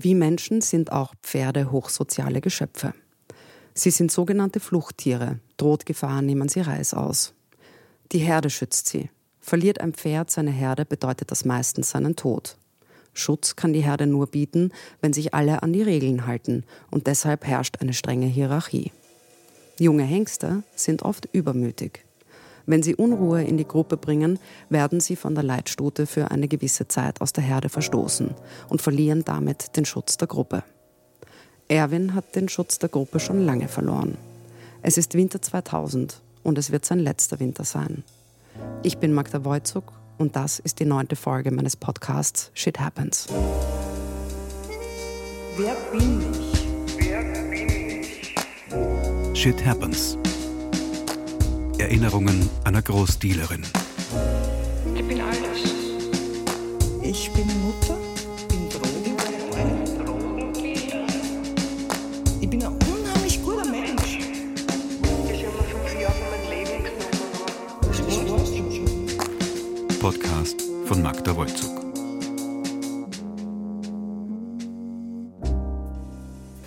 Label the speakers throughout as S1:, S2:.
S1: Wie Menschen sind auch Pferde hochsoziale Geschöpfe. Sie sind sogenannte Fluchttiere. Droht Gefahr, nehmen sie Reis aus. Die Herde schützt sie. Verliert ein Pferd seine Herde, bedeutet das meistens seinen Tod. Schutz kann die Herde nur bieten, wenn sich alle an die Regeln halten, und deshalb herrscht eine strenge Hierarchie. Junge Hengste sind oft übermütig. Wenn sie Unruhe in die Gruppe bringen, werden sie von der Leitstute für eine gewisse Zeit aus der Herde verstoßen und verlieren damit den Schutz der Gruppe. Erwin hat den Schutz der Gruppe schon lange verloren. Es ist Winter 2000 und es wird sein letzter Winter sein. Ich bin Magda Wojcuk und das ist die neunte Folge meines Podcasts Shit Happens.
S2: Wer bin ich? Wer bin
S3: ich? Shit Happens Erinnerungen einer Großdealerin.
S2: Ich bin alles. Ich bin Mutter, bin Drogen. Ich bin ein unheimlich guter Mensch. Ich habe mir fünf Jahre mein Leben genommen. Das war's
S3: schon. Podcast von Magda Wolzug.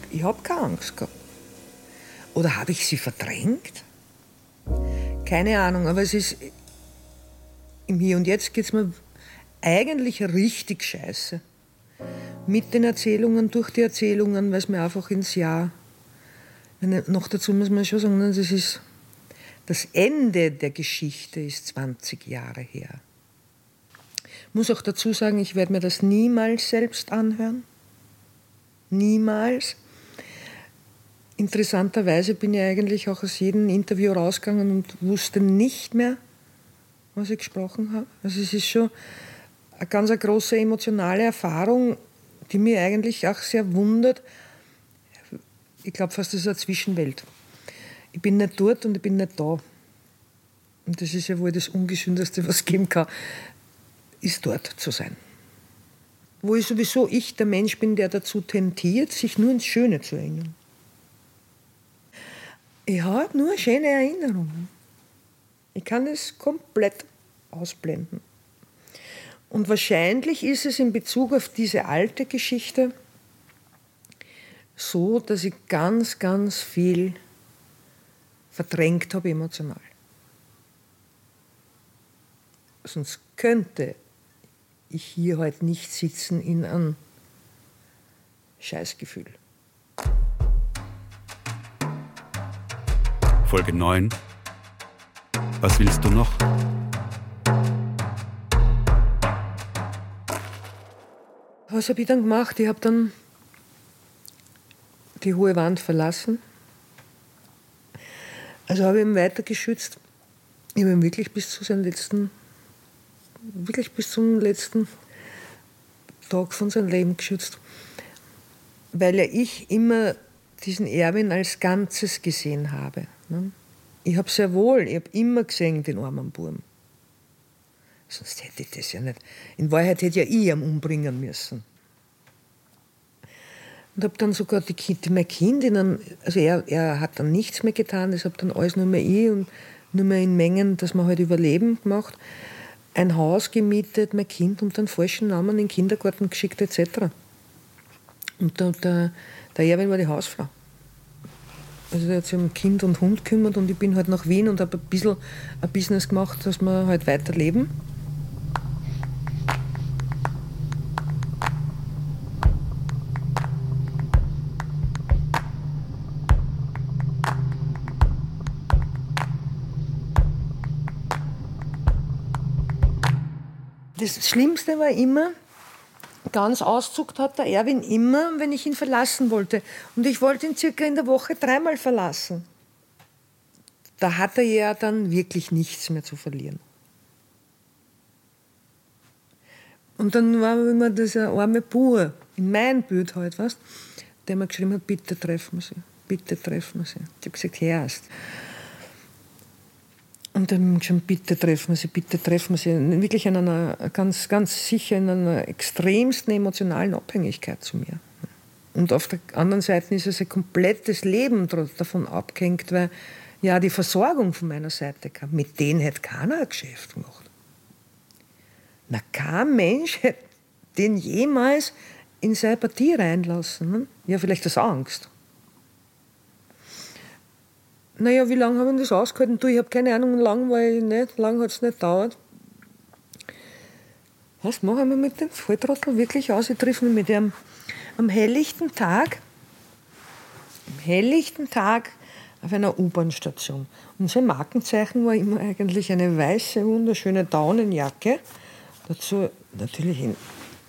S2: Ich habe keine Angst gehabt. Oder habe ich sie verdrängt? Keine Ahnung, aber es ist im Hier und Jetzt geht es mir eigentlich richtig scheiße. Mit den Erzählungen, durch die Erzählungen, weil es mir einfach ins Jahr. Noch dazu muss man schon sagen, das ist das Ende der Geschichte ist 20 Jahre her. Ich muss auch dazu sagen, ich werde mir das niemals selbst anhören. Niemals. Interessanterweise bin ich eigentlich auch aus jedem Interview rausgegangen und wusste nicht mehr, was ich gesprochen habe. Also es ist schon eine ganz große emotionale Erfahrung, die mich eigentlich auch sehr wundert. Ich glaube fast, das ist eine Zwischenwelt. Ich bin nicht dort und ich bin nicht da. Und das ist ja wohl das Ungesündeste, was es geben kann, ist dort zu sein. Wo ich sowieso ich der Mensch bin, der dazu tendiert, sich nur ins Schöne zu erinnern. Ich habe nur schöne Erinnerungen. Ich kann es komplett ausblenden. Und wahrscheinlich ist es in Bezug auf diese alte Geschichte so, dass ich ganz, ganz viel verdrängt habe emotional. Sonst könnte ich hier heute nicht sitzen in einem Scheißgefühl.
S3: Folge 9. Was willst du noch?
S2: Was habe ich dann gemacht? Ich habe dann die hohe Wand verlassen. Also habe ich ihn weiter geschützt. Ich habe ihn wirklich bis zu seinem letzten, wirklich bis zum letzten Tag von seinem Leben geschützt. Weil ja ich immer diesen Erwin als Ganzes gesehen habe. Ne? Ich habe sehr wohl, ich habe immer gesehen, den armen Buben. Sonst hätte ich das ja nicht. In Wahrheit hätte ja ich ihn umbringen müssen. Und habe dann sogar die kind, mein Kind, in einem, also er, er hat dann nichts mehr getan, das habe dann alles nur mehr ich und nur mehr in Mengen, dass man halt überleben gemacht. Ein Haus gemietet, mein Kind und den falschen Namen in den Kindergarten geschickt etc. Und der, der, der Erwin war die Hausfrau. Also der hat sich um Kind und Hund gekümmert und ich bin halt nach Wien und habe ein bisschen ein Business gemacht, dass wir halt weiterleben. Das Schlimmste war immer, ganz auszuckt hat der Erwin immer, wenn ich ihn verlassen wollte. Und ich wollte ihn circa in der Woche dreimal verlassen. Da hat er ja dann wirklich nichts mehr zu verlieren. Und dann war immer dieser arme Bur, in mein Bild halt, weißt, der mir geschrieben hat, bitte treffen sie, bitte treffen sie. Ich habe gesagt, erst. Und dann schon, bitte treffen sie, bitte treffen sie. Wirklich in einer, ganz, ganz sicher in einer extremsten emotionalen Abhängigkeit zu mir. Und auf der anderen Seite ist es ein komplettes Leben davon abgehängt, weil ja die Versorgung von meiner Seite kam. Mit denen hätte keiner ein Geschäft gemacht. Na, kein Mensch hätte den jemals in seine Partie reinlassen. Ne? Ja, vielleicht aus Angst. Naja, wie lange haben wir das ausgehalten? Du, ich habe keine Ahnung, lang ich nicht, lang hat es nicht gedauert. Was machen wir mit dem Volltrottel wirklich aus? Ich treffe mich mit ihm am helllichten Tag, am helllichten Tag auf einer U-Bahn-Station. Und sein Markenzeichen war immer eigentlich eine weiße, wunderschöne Daunenjacke. Dazu natürlich in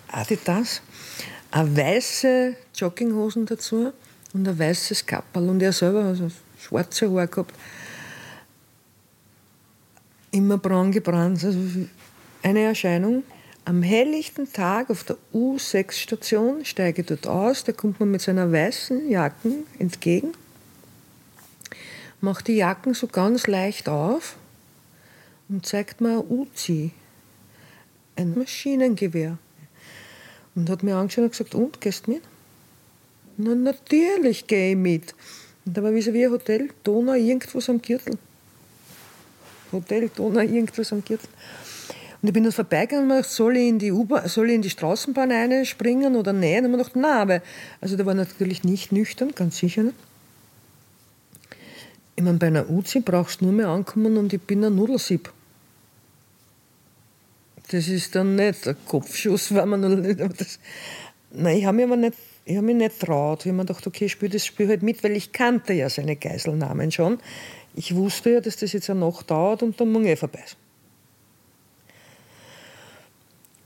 S2: Adidas, eine weiße Jogginghosen dazu und ein weißes Kapperl. Und er selber, also schwarze Haare gehabt. Immer braun gebrannt. Also eine Erscheinung. Am helllichten Tag auf der U6-Station steige ich dort aus, da kommt man mit seiner weißen Jacken entgegen, macht die Jacken so ganz leicht auf und zeigt mir ein Uzi, ein Maschinengewehr. Und hat mir angeschaut und gesagt, und, gehst mit? Na, natürlich gehe ich mit. Und da war vis-à-vis ein Hotel, Donau, irgendwas am Gürtel. Hotel, Donau, irgendwas am Gürtel. Und ich bin dann vorbeigegangen und dachte, soll ich in die, soll ich in die Straßenbahn einspringen oder nicht? Und ich habe gedacht, nein, weil, also der war natürlich nicht nüchtern, ganz sicher nicht. Ich meine, bei einer Uzi brauchst du nur mehr ankommen und ich bin ein Nudelsieb. Das ist dann nicht ein Kopfschuss, weil man nicht. Das, nein, ich habe mich aber nicht ich habe mich nicht traut. Ich habe mir gedacht, okay, ich spiele das Spiel halt mit, weil ich kannte ja seine Geiselnamen schon. Ich wusste ja, dass das jetzt eine Nacht dauert und dann muss eh vorbei sein.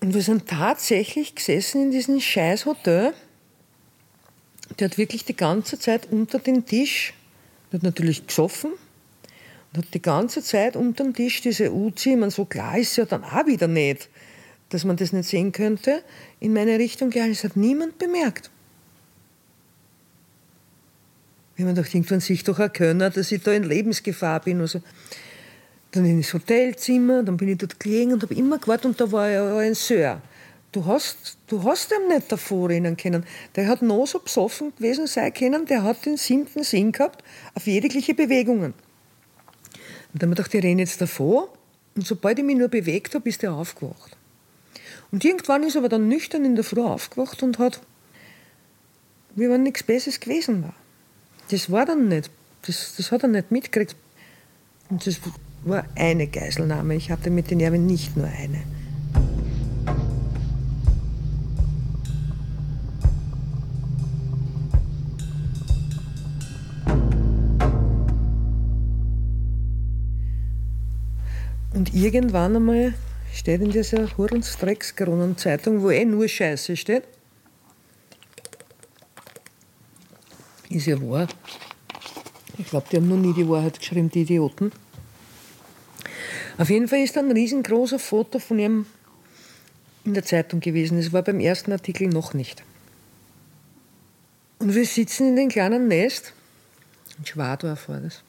S2: Und wir sind tatsächlich gesessen in diesem scheiß Hotel. Der hat wirklich die ganze Zeit unter den Tisch, der hat natürlich gesoffen und hat die ganze Zeit unter dem Tisch diese Uzi, ich so klar ist ja dann auch wieder nicht, dass man das nicht sehen könnte, in meine Richtung gehalten. Das hat niemand bemerkt. Habe mir gedacht, irgendwann sich doch auch können, dass ich da in Lebensgefahr bin. Also, dann ins Hotelzimmer, dann bin ich dort gelegen und habe immer gewartet und da war ja ein Sir. Du hast, du hast ihm nicht davor rennen können. Der hat noch so besoffen gewesen sein können, der hat den siebten Sinn gehabt auf jegliche Bewegungen. Und dann habe ich gedacht, ich renne jetzt davor und sobald ich mich nur bewegt habe, ist er aufgewacht. Und irgendwann ist er aber dann nüchtern in der Früh aufgewacht und hat, wie wenn nichts Besseres gewesen war. Das war dann nicht. Das, das hat er nicht mitgekriegt. Und das war eine Geiselnahme. Ich hatte mit den Erwin nicht nur eine. Und irgendwann einmal steht in dieser Hurensdreckskronen-Zeitung, wo eh nur Scheiße steht, Ist ja wahr. Ich glaube, die haben noch nie die Wahrheit geschrieben, die Idioten. Auf jeden Fall ist da ein riesengroßer Foto von ihm in der Zeitung gewesen. Es war beim ersten Artikel noch nicht. Und wir sitzen in dem kleinen Nest, in Schwadorf war das.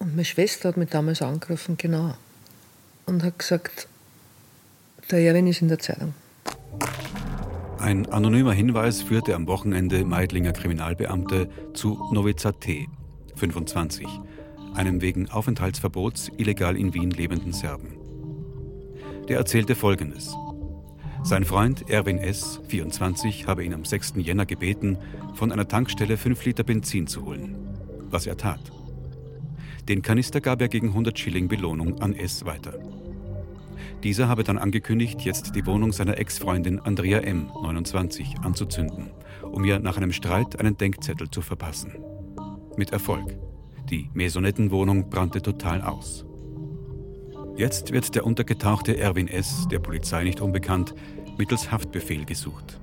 S2: Und meine Schwester hat mich damals angerufen, genau, und hat gesagt, der Erwin ist in der Zeitung.
S3: Ein anonymer Hinweis führte am Wochenende Meidlinger Kriminalbeamte zu Novica T., 25, einem wegen Aufenthaltsverbots illegal in Wien lebenden Serben. Der erzählte Folgendes. Sein Freund Erwin S., 24, habe ihn am 6. Jänner gebeten, von einer Tankstelle 5 Liter Benzin zu holen. Was er tat. Den Kanister gab er gegen 100 Schilling Belohnung an S. weiter. Dieser habe dann angekündigt, jetzt die Wohnung seiner Ex-Freundin Andrea M., 29, anzuzünden, um ihr nach einem Streit einen Denkzettel zu verpassen. Mit Erfolg. Die Maisonettenwohnung brannte total aus. Jetzt wird der untergetauchte Erwin S., der Polizei nicht unbekannt, mittels Haftbefehl gesucht.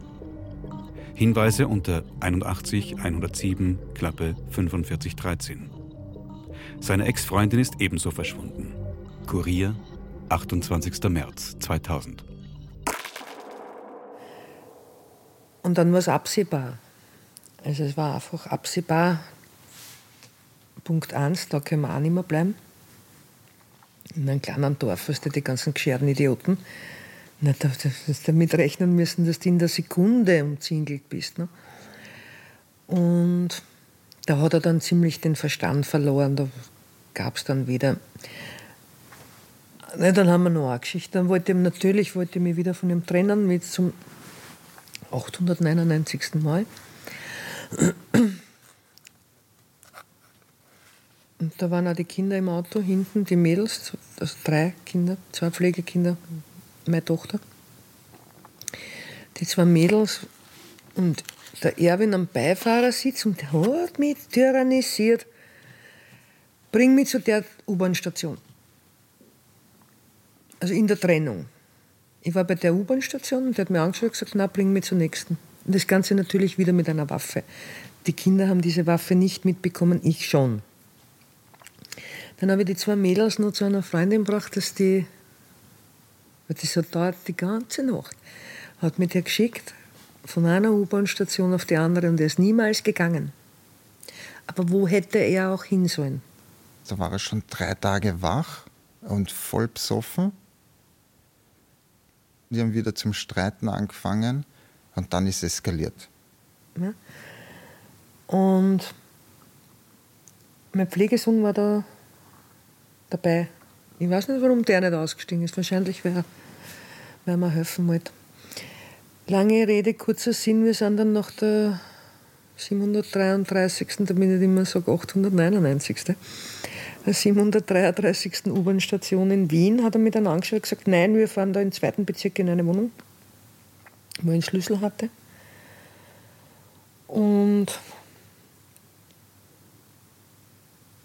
S3: Hinweise unter 81 107 Klappe 4513. Seine Ex-Freundin ist ebenso verschwunden. Kurier 28. März 2000.
S2: Und dann war es absehbar. Also es war einfach absehbar. Punkt 1, da können wir auch nicht mehr bleiben. In einem kleinen Dorf, weißt du, die ganzen gescherten Idioten, nicht damit rechnen müssen, dass du in der Sekunde umzingelt bist. Ne? Und da hat er dann ziemlich den Verstand verloren. Da gab es dann wieder Ne, dann haben wir noch eine Geschichte. Dann wollte ich, natürlich wollte ich mich wieder von ihm trennen, mit zum 899. Mal. Und da waren auch die Kinder im Auto, hinten die Mädels, also drei Kinder, zwei Pflegekinder, meine Tochter. Die zwei Mädels und der Erwin am Beifahrersitz und der hat mich tyrannisiert. Bring mich zu der U-Bahn-Station. Also in der Trennung. Ich war bei der U-Bahn-Station und der hat mir angeschaut und gesagt, na, bring mich zur nächsten. Und das Ganze natürlich wieder mit einer Waffe. Die Kinder haben diese Waffe nicht mitbekommen, ich schon. Dann habe ich die zwei Mädels noch zu einer Freundin gebracht, dass die, weil das hat dauert die ganze Nacht, hat mir der geschickt, von einer U-Bahn-Station auf die andere und er ist niemals gegangen. Aber wo hätte er auch hin sollen?
S4: Da war er schon drei Tage wach und voll besoffen. Die haben wieder zum Streiten angefangen und dann ist es eskaliert.
S2: Ja. Und mein Pflegesohn war da dabei. Ich weiß nicht, warum der nicht ausgestiegen ist. Wahrscheinlich, weil, weil man helfen wollte. Lange Rede, kurzer Sinn, wir sind dann nach der 733. damit ich immer sage 899. 733. U-Bahn-Station in Wien hat er mir dann angeschaut gesagt, nein, wir fahren da im zweiten Bezirk in eine Wohnung, wo er einen Schlüssel hatte. Und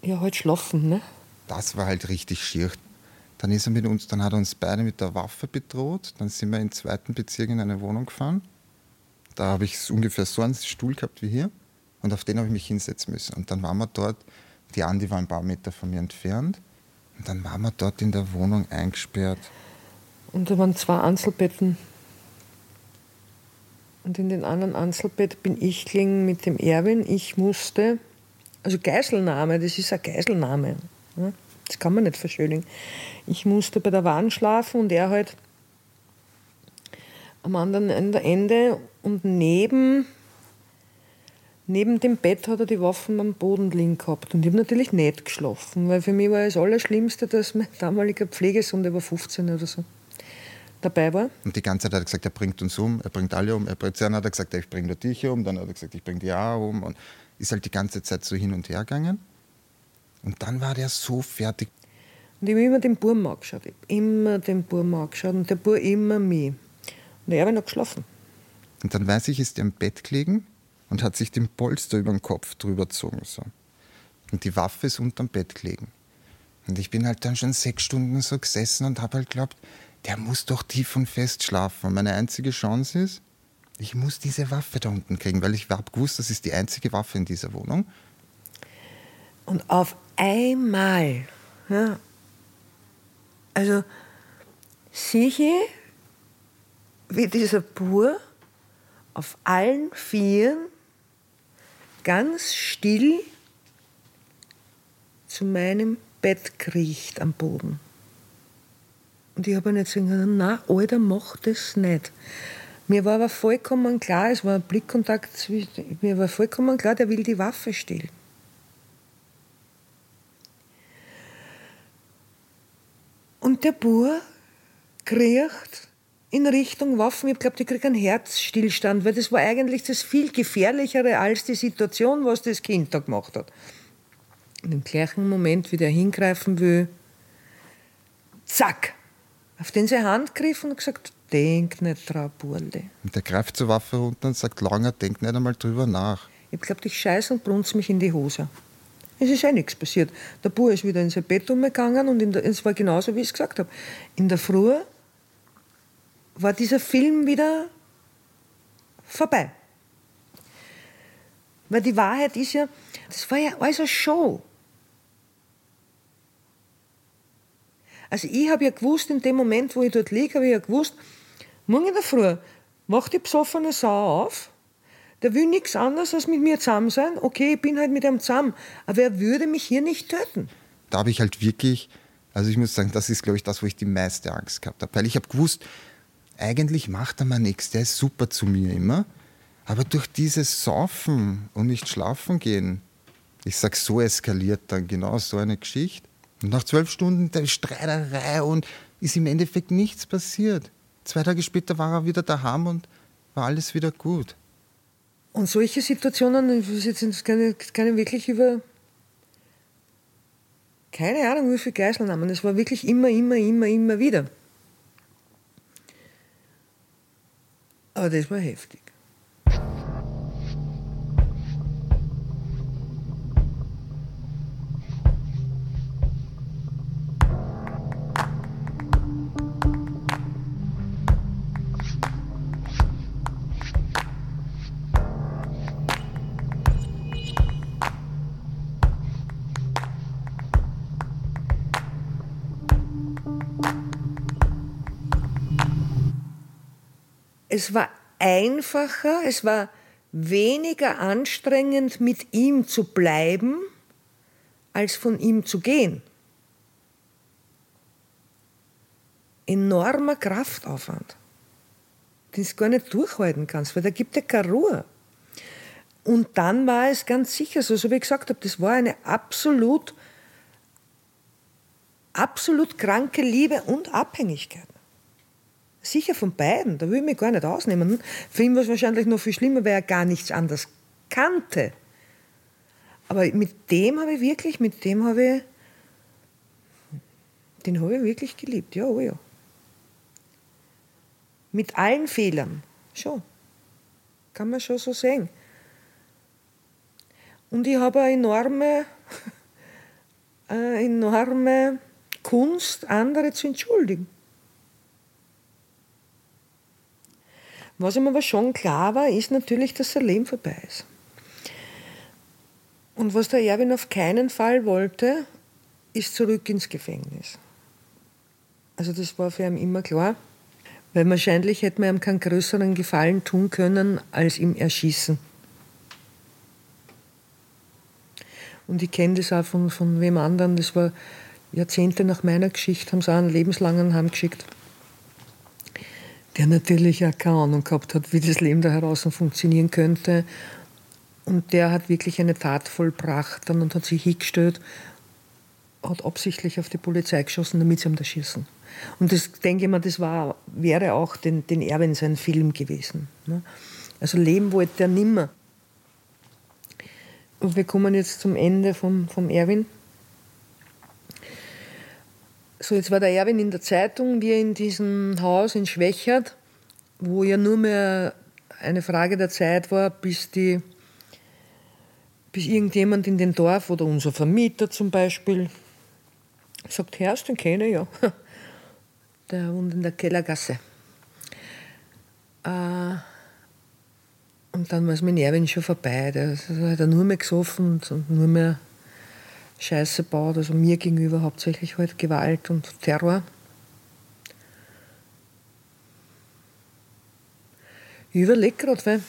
S2: ja, halt schlafen, ne?
S4: Das war halt richtig schier. Dann ist er mit uns, dann hat er uns beide mit der Waffe bedroht. Dann sind wir im zweiten Bezirk in eine Wohnung gefahren. Da habe ich ungefähr so einen Stuhl gehabt wie hier. Und auf den habe ich mich hinsetzen müssen. Und dann waren wir dort die Andi war ein paar Meter von mir entfernt. Und dann waren wir dort in der Wohnung eingesperrt.
S2: Und da waren zwei Einzelbetten. Und in den anderen Einzelbett bin ich gelegen mit dem Erwin. Ich musste, also Geiselnahme, das ist ein Geiselnahme. Das kann man nicht verschönigen. Ich musste bei der Wand schlafen und er halt am anderen Ende und neben Neben dem Bett hat er die Waffen am Boden liegen gehabt. Und ich habe natürlich nicht geschlafen, weil für mich war das Allerschlimmste, dass mein damaliger Pflegesohn, der war 15 oder so, dabei war.
S4: Und die ganze Zeit hat er gesagt, er bringt uns um, er bringt alle um. Er bringt, dann hat er gesagt, ich bringe dich um. Dann hat er gesagt, ich bringe die auch um. Und ist halt die ganze Zeit so hin und her gegangen. Und dann war der so fertig.
S2: Und ich habe immer den Burm angeschaut. Ich habe immer den Burm angeschaut und der Bur immer mich. Und er hat noch geschlafen.
S4: Und dann weiß ich, ist er im Bett gelegen und hat sich den Polster über den Kopf drüber gezogen. So. Und die Waffe ist unterm Bett gelegen. Und ich bin halt dann schon sechs Stunden so gesessen und habe halt geglaubt, der muss doch tief und fest schlafen. Und meine einzige Chance ist, ich muss diese Waffe da unten kriegen, weil ich habe gewusst, das ist die einzige Waffe in dieser Wohnung.
S2: Und auf einmal, ja, also ich, wie dieser Bur auf allen Vieren ganz still zu meinem Bett kriecht am Boden. Und ich habe nicht gesagt, na, Alter, mach das nicht. Mir war aber vollkommen klar, es war ein Blickkontakt zwischen, mir war vollkommen klar, der will die Waffe stehlen. Und der Bur kriecht in Richtung Waffen. Ich glaube, die kriegen einen Herzstillstand, weil das war eigentlich das viel gefährlichere als die Situation, was das Kind da gemacht hat. Und im gleichen Moment, wie der hingreifen will, zack, auf den seine Hand gegriffen und gesagt, denk nicht dran, Burle.
S4: Und der greift zur Waffe runter und sagt, Langer, denk nicht einmal drüber nach.
S2: Ich glaube, ich scheiße und brunz mich in die Hose. Es ist eh nichts passiert. Der Bub ist wieder in sein Bett umgegangen und es war genauso, wie ich es gesagt habe. In der Früh war dieser Film wieder vorbei. Weil die Wahrheit ist ja, das war ja alles eine Show. Also ich habe ja gewusst, in dem Moment, wo ich dort liege, habe ich ja gewusst, morgen in der Früh macht die besoffene Sau auf, der will nichts anderes als mit mir zusammen sein. Okay, ich bin halt mit ihm zusammen, aber er würde mich hier nicht töten.
S4: Da habe ich halt wirklich, also ich muss sagen, das ist, glaube ich, das, wo ich die meiste Angst gehabt habe. Weil ich habe gewusst, eigentlich macht er mir nichts, der ist super zu mir immer. Aber durch dieses Saufen und nicht schlafen gehen, ich sag, so eskaliert dann genau so eine Geschichte. Und nach zwölf Stunden der Streiterei und ist im Endeffekt nichts passiert. Zwei Tage später war er wieder daheim und war alles wieder gut.
S2: Und solche Situationen, jetzt keine, keine wirklich über, keine Ahnung, wie viele Geiselnahmen. Es war wirklich immer, immer, immer, immer wieder. Aber das war heftig. Es war einfacher, es war weniger anstrengend, mit ihm zu bleiben, als von ihm zu gehen. Enormer Kraftaufwand, den du gar nicht durchhalten kannst, weil da gibt ja keine Ruhe. Und dann war es ganz sicher so, so wie ich gesagt habe, das war eine absolut, absolut kranke Liebe und Abhängigkeit. Sicher von beiden, da will ich mich gar nicht ausnehmen. Für ihn war es wahrscheinlich noch viel schlimmer, weil er gar nichts anderes kannte. Aber mit dem habe ich wirklich, mit dem habe ich, den habe ich wirklich geliebt, ja, oh ja. Mit allen Fehlern, schon. Kann man schon so sehen. Und ich habe eine enorme, eine enorme Kunst, andere zu entschuldigen. Was ihm aber schon klar war, ist natürlich, dass sein Leben vorbei ist. Und was der Erwin auf keinen Fall wollte, ist zurück ins Gefängnis. Also das war für ihn immer klar, weil wahrscheinlich hätte man ihm keinen größeren Gefallen tun können, als ihm erschießen. Und ich kenne das auch von, von wem anderen, das war Jahrzehnte nach meiner Geschichte, haben sie auch einen lebenslangen heimgeschickt der natürlich auch keine Ahnung gehabt hat, wie das Leben da heraus funktionieren könnte. Und der hat wirklich eine Tat vollbracht und hat sich hingestellt, hat absichtlich auf die Polizei geschossen, damit sie ihm da schießen. Und das denke ich mir, das war, wäre auch den, den Erwin sein Film gewesen. Ne? Also leben wollte er nimmer. Und wir kommen jetzt zum Ende vom, vom Erwin. So, jetzt war der Erwin in der Zeitung, wir in diesem Haus in Schwächert, wo ja nur mehr eine Frage der Zeit war, bis die bis irgendjemand in dem Dorf oder unser Vermieter zum Beispiel sagt, Herr, den kenne ich ja. Der wohnt in der Kellergasse. Äh, und dann war es mit Erwin schon vorbei. Da hat er nur mehr gesoffen und nur mehr Scheiße baut, also mir gegenüber hauptsächlich halt Gewalt und Terror. Ich überlege gerade, weil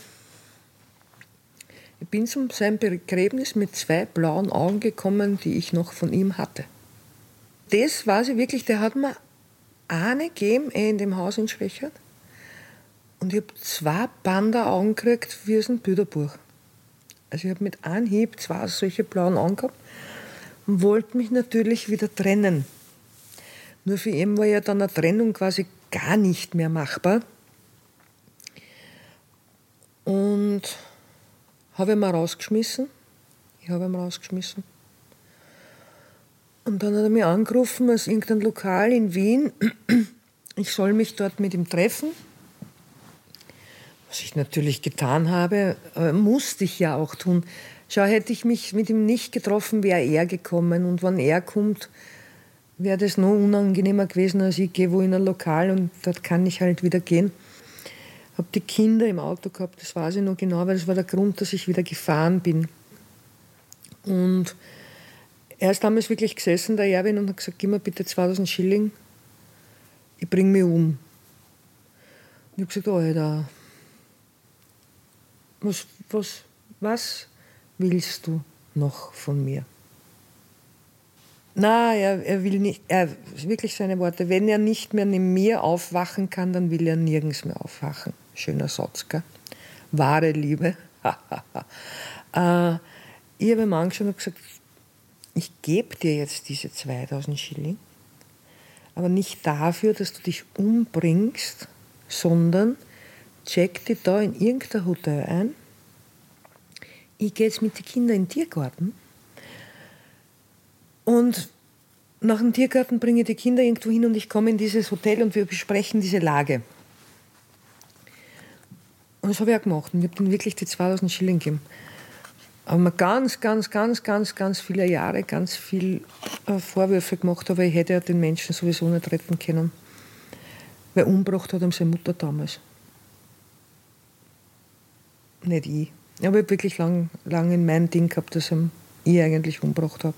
S2: ich bin zu seinem Begräbnis mit zwei blauen Augen gekommen, die ich noch von ihm hatte. Das weiß ich wirklich, der hat mir eine gegeben eh in dem Haus in Schwächert. Und ich habe zwei Panda-Augen gekriegt wie aus einem Bilderbuch. Also ich habe mit einem Hieb zwei solche blauen Augen gehabt und wollte mich natürlich wieder trennen. Nur für ihn war ja dann eine Trennung quasi gar nicht mehr machbar. Und habe ihn mal rausgeschmissen. Ich habe ihn rausgeschmissen. Und dann hat er mich angerufen aus irgendeinem Lokal in Wien. Ich soll mich dort mit ihm treffen. Was ich natürlich getan habe, musste ich ja auch tun. Schau, hätte ich mich mit ihm nicht getroffen, wäre er gekommen. Und wenn er kommt, wäre das noch unangenehmer gewesen, als ich gehe wo in ein Lokal und dort kann ich halt wieder gehen. Habe die Kinder im Auto gehabt, das weiß ich noch genau, weil das war der Grund, dass ich wieder gefahren bin. Und er ist damals wirklich gesessen, der Erwin, und hat gesagt, gib mir bitte 2000 Schilling, ich bringe mich um. Und ich habe gesagt, Alter, was, was, was willst du noch von mir? Na, er, er will nicht, er, wirklich seine Worte, wenn er nicht mehr neben mir aufwachen kann, dann will er nirgends mehr aufwachen. Schöner Satz, gell? Wahre Liebe. äh, ich habe ihm angeschaut und gesagt, ich gebe dir jetzt diese 2000 Schilling, aber nicht dafür, dass du dich umbringst, sondern check dich da in irgendein Hotel ein. Ich gehe jetzt mit den Kindern in den Tiergarten und nach dem Tiergarten bringe ich die Kinder irgendwo hin und ich komme in dieses Hotel und wir besprechen diese Lage. Und das habe ich auch gemacht. Und ich habe ihm wirklich die 2000 Schilling gegeben. Aber mir ganz, ganz, ganz, ganz, ganz viele Jahre ganz viel äh, Vorwürfe gemacht, aber ich hätte ja den Menschen sowieso nicht retten können. Weil umgebracht hat ihm seine Mutter damals. Nicht ich. Ich habe wirklich lange lang in mein Ding gehabt, dass ich eigentlich umgebracht habe.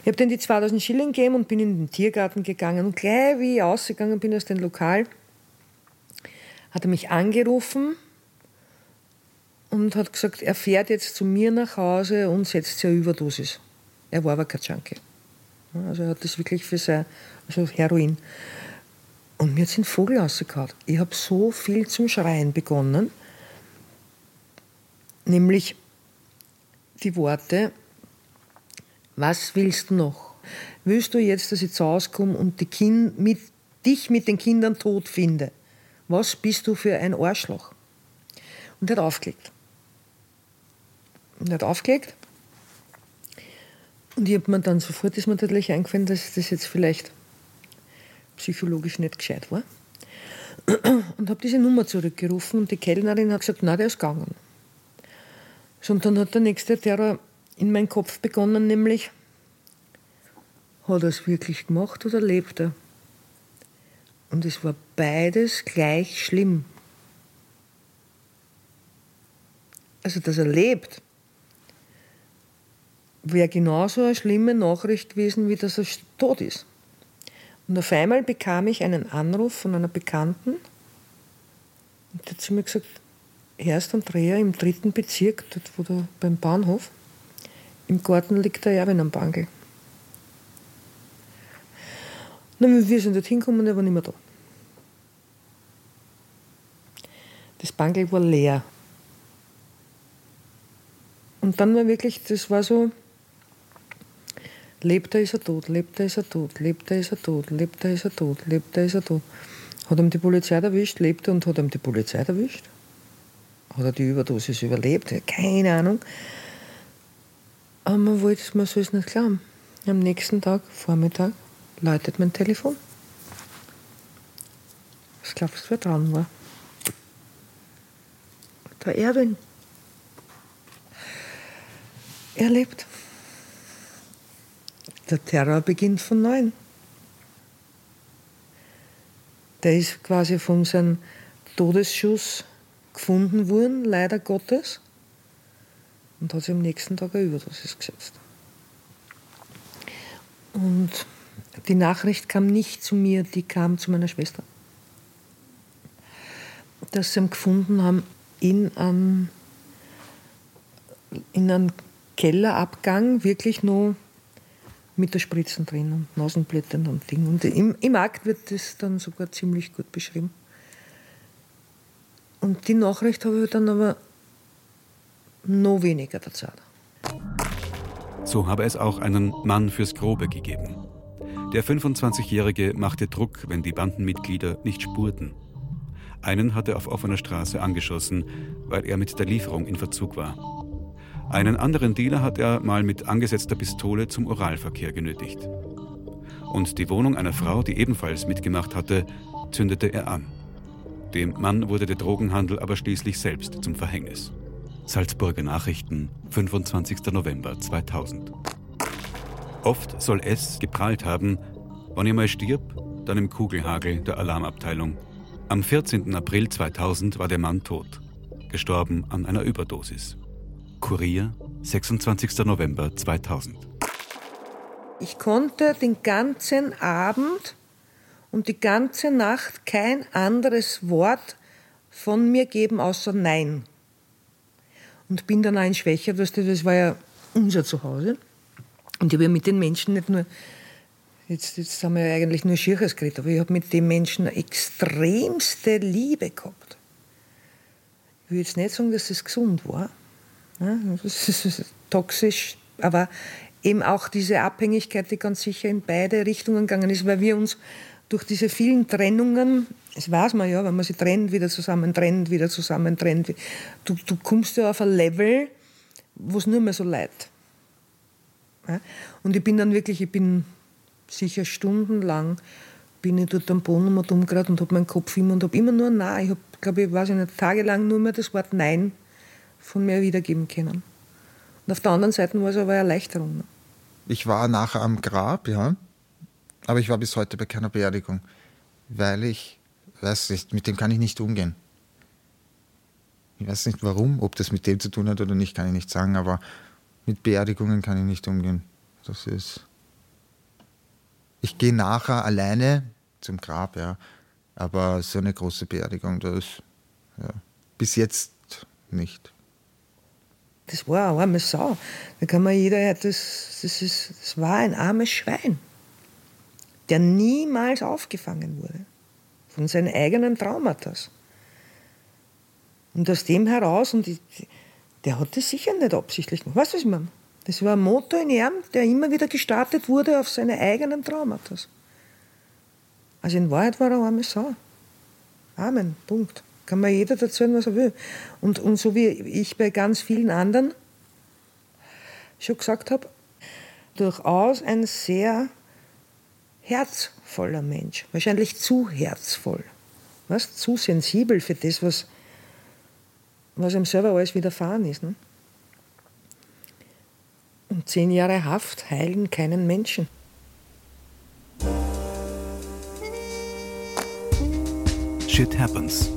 S2: Ich habe dann die 2000 Schilling gegeben und bin in den Tiergarten gegangen. Und gleich wie ich ausgegangen bin aus dem Lokal, hat er mich angerufen und hat gesagt, er fährt jetzt zu mir nach Hause und setzt sich Überdosis. Er war aber kein Junkie. Also er hat das wirklich für sein, also Heroin. Und mir hat den Vogel rausgehauen. Ich habe so viel zum Schreien begonnen, nämlich die Worte, was willst du noch? Willst du jetzt, dass ich zu Hause komme und die kind, mit, dich mit den Kindern tot finde? Was bist du für ein Arschloch? Und er hat aufgelegt nicht aufgelegt. Und ich habe mir dann sofort ist mir natürlich eingefallen, dass das jetzt vielleicht psychologisch nicht gescheit war. Und habe diese Nummer zurückgerufen und die Kellnerin hat gesagt, na, der ist gegangen. Und dann hat der nächste Terror in meinen Kopf begonnen, nämlich, hat er es wirklich gemacht oder lebt er? Und es war beides gleich schlimm. Also, dass er lebt, wäre genauso eine schlimme Nachricht gewesen, wie dass er tot ist. Und auf einmal bekam ich einen Anruf von einer Bekannten und die hat zu mir gesagt, Herst Andrea im dritten Bezirk, dort wo der, beim Bahnhof, im Garten liegt der Erwin am Bangel. wir sind dort hingekommen, er war nicht mehr da. Das Bangel war leer. Und dann war wirklich, das war so, Lebt er, ist er tot, lebt er, ist er tot, lebt er, ist er tot, lebt er, ist er tot, lebt er, ist er tot. Hat ihm die Polizei erwischt, lebt er und hat ihm die Polizei erwischt? Hat er die Überdosis überlebt? Keine Ahnung. Aber man wollte, man soll es nicht glauben. Am nächsten Tag, Vormittag, läutet mein Telefon. Was glaubst du, wer dran war? Der Erwin. Er lebt. Der Terror beginnt von neuem. Der ist quasi von seinem Todesschuss gefunden worden, leider Gottes, und hat sich am nächsten Tag eine Überdosis gesetzt. Und die Nachricht kam nicht zu mir, die kam zu meiner Schwester. Dass sie ihn gefunden haben in einem, in einem Kellerabgang, wirklich nur mit der Spritzen drin und Nasenblättern und Ding. Und im, im Akt wird das dann sogar ziemlich gut beschrieben. Und die Nachricht habe ich dann aber noch weniger dazu.
S3: So habe es auch einen Mann fürs Grobe gegeben. Der 25-Jährige machte Druck, wenn die Bandenmitglieder nicht spurten. Einen hatte er auf offener Straße angeschossen, weil er mit der Lieferung in Verzug war. Einen anderen Dealer hat er mal mit angesetzter Pistole zum Oralverkehr genötigt. Und die Wohnung einer Frau, die ebenfalls mitgemacht hatte, zündete er an. Dem Mann wurde der Drogenhandel aber schließlich selbst zum Verhängnis. Salzburger Nachrichten, 25. November 2000. Oft soll es geprallt haben, wann er mal stirbt, dann im Kugelhagel der Alarmabteilung. Am 14. April 2000 war der Mann tot, gestorben an einer Überdosis. Kurier, 26. November 2000.
S2: Ich konnte den ganzen Abend und die ganze Nacht kein anderes Wort von mir geben außer Nein. Und bin dann ein Schwächer, das war ja unser Zuhause. Und ich habe ja mit den Menschen nicht nur, jetzt, jetzt haben wir ja eigentlich nur Schirches geredet, aber ich habe mit den Menschen extremste Liebe gehabt. Ich will jetzt nicht sagen, dass es gesund war, das ist toxisch, aber eben auch diese Abhängigkeit, die ganz sicher in beide Richtungen gegangen ist, weil wir uns durch diese vielen Trennungen, das weiß man ja, wenn man sie trennt, wieder zusammen, trennt, wieder zusammen, trennt, du, du kommst ja auf ein Level, wo es nur mehr so leid. Ja? Und ich bin dann wirklich, ich bin sicher stundenlang, bin ich dort am Boden und umgerad und habe meinen Kopf immer und habe immer nur Nein. Ich habe, glaube ich, weiß ich nicht, tagelang nur mehr das Wort Nein von mir wiedergeben können. Und auf der anderen Seite war es aber eine Erleichterung.
S4: Ich war nachher am Grab, ja. Aber ich war bis heute bei keiner Beerdigung, weil ich, weiß nicht, mit dem kann ich nicht umgehen. Ich weiß nicht warum, ob das mit dem zu tun hat oder nicht, kann ich nicht sagen, aber mit Beerdigungen kann ich nicht umgehen. Das ist. Ich gehe nachher alleine zum Grab, ja. Aber so eine große Beerdigung, das ja, bis jetzt nicht.
S2: Das war eine arme Sau. Da kann man jeder, das, das, ist, das war ein armes Schwein der niemals aufgefangen wurde von seinen eigenen Traumata. Und aus dem heraus, und die, der hat das sicher nicht absichtlich gemacht. Weißt du, was ich meine? Das war ein Motor in ihm, der immer wieder gestartet wurde auf seine eigenen Traumata. Also in Wahrheit war er arme Sau. Amen. Punkt. Kann man jeder erzählen, was er will. Und, und so wie ich bei ganz vielen anderen schon gesagt habe, durchaus ein sehr herzvoller Mensch, wahrscheinlich zu herzvoll, was? zu sensibel für das, was, was ihm selber alles widerfahren ist. Ne? Und zehn Jahre Haft heilen keinen Menschen.
S3: Shit Happens.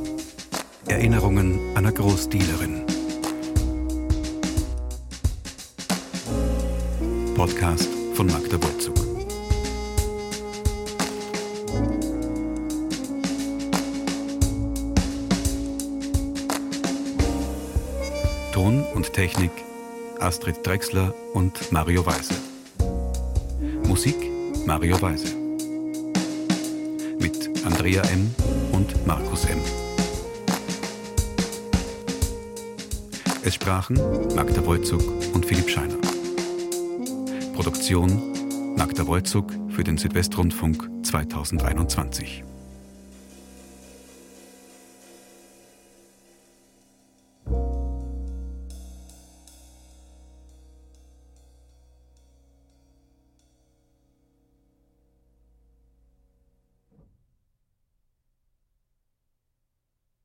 S3: Erinnerungen einer Großdealerin. Podcast von Magda Wolzug. Technik Astrid Drexler und Mario Weise. Musik Mario Weise. Mit Andrea M. und Markus M. Es sprachen Magda Wolzug und Philipp Scheiner. Produktion Magda Wolzug für den Südwestrundfunk 2021.